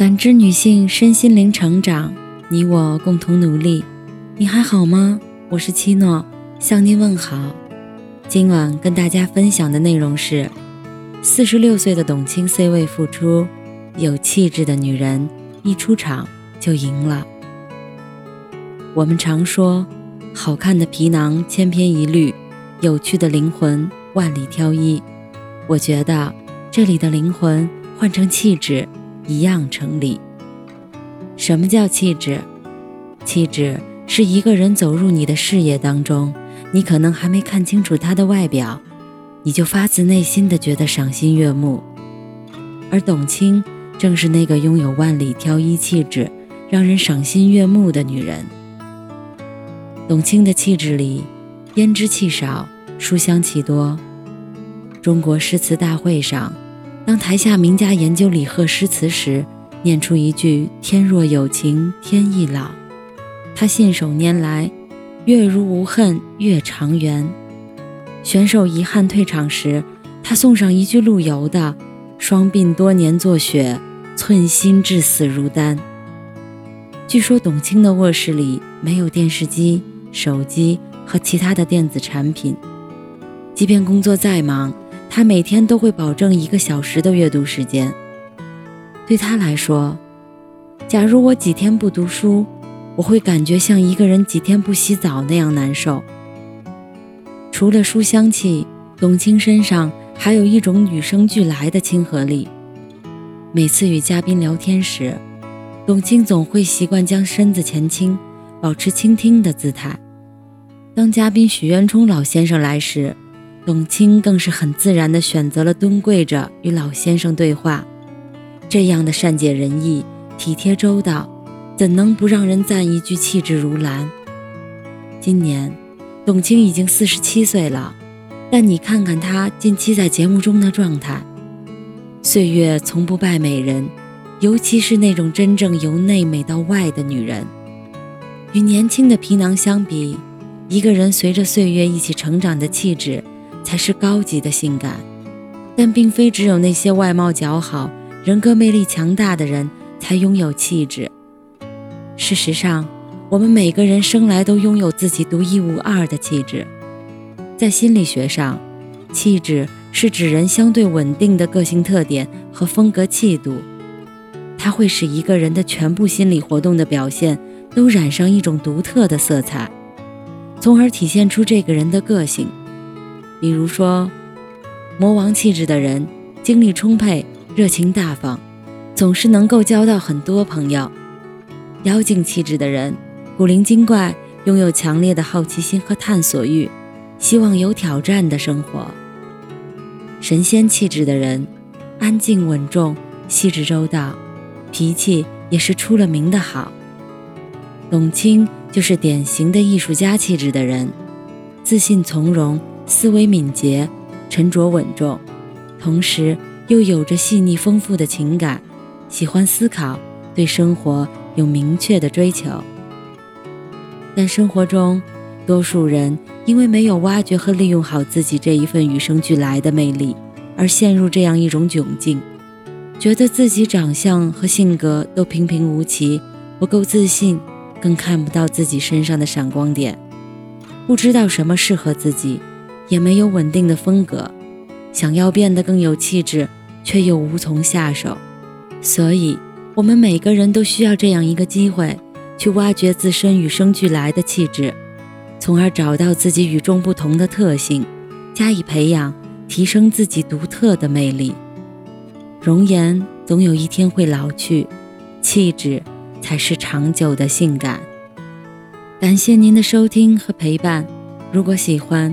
感知女性身心灵成长，你我共同努力。你还好吗？我是七诺，向您问好。今晚跟大家分享的内容是：四十六岁的董卿 C 位复出，有气质的女人一出场就赢了。我们常说，好看的皮囊千篇一律，有趣的灵魂万里挑一。我觉得这里的灵魂换成气质。一样成立。什么叫气质？气质是一个人走入你的视野当中，你可能还没看清楚他的外表，你就发自内心的觉得赏心悦目。而董卿正是那个拥有万里挑一气质，让人赏心悦目的女人。董卿的气质里，胭脂气少，书香气多。中国诗词大会上。当台下名家研究李贺诗词时，念出一句“天若有情天亦老”，他信手拈来，“月如无恨月长圆”。选手遗憾退场时，他送上一句陆游的“双鬓多年作雪，寸心至死如丹”。据说董卿的卧室里没有电视机、手机和其他的电子产品，即便工作再忙。他每天都会保证一个小时的阅读时间。对他来说，假如我几天不读书，我会感觉像一个人几天不洗澡那样难受。除了书香气，董卿身上还有一种与生俱来的亲和力。每次与嘉宾聊天时，董卿总会习惯将身子前倾，保持倾听的姿态。当嘉宾许渊冲老先生来时，董卿更是很自然地选择了蹲跪着与老先生对话，这样的善解人意、体贴周到，怎能不让人赞一句气质如兰？今年，董卿已经四十七岁了，但你看看她近期在节目中的状态，岁月从不败美人，尤其是那种真正由内美到外的女人。与年轻的皮囊相比，一个人随着岁月一起成长的气质。才是高级的性感，但并非只有那些外貌姣好、人格魅力强大的人才拥有气质。事实上，我们每个人生来都拥有自己独一无二的气质。在心理学上，气质是指人相对稳定的个性特点和风格气度，它会使一个人的全部心理活动的表现都染上一种独特的色彩，从而体现出这个人的个性。比如说，魔王气质的人，精力充沛，热情大方，总是能够交到很多朋友；妖精气质的人，古灵精怪，拥有强烈的好奇心和探索欲，希望有挑战的生活；神仙气质的人，安静稳重，细致周到，脾气也是出了名的好。董卿就是典型的艺术家气质的人，自信从容。思维敏捷、沉着稳重，同时又有着细腻丰富的情感，喜欢思考，对生活有明确的追求。但生活中，多数人因为没有挖掘和利用好自己这一份与生俱来的魅力，而陷入这样一种窘境，觉得自己长相和性格都平平无奇，不够自信，更看不到自己身上的闪光点，不知道什么适合自己。也没有稳定的风格，想要变得更有气质，却又无从下手。所以，我们每个人都需要这样一个机会，去挖掘自身与生俱来的气质，从而找到自己与众不同的特性，加以培养，提升自己独特的魅力。容颜总有一天会老去，气质才是长久的性感。感谢您的收听和陪伴，如果喜欢。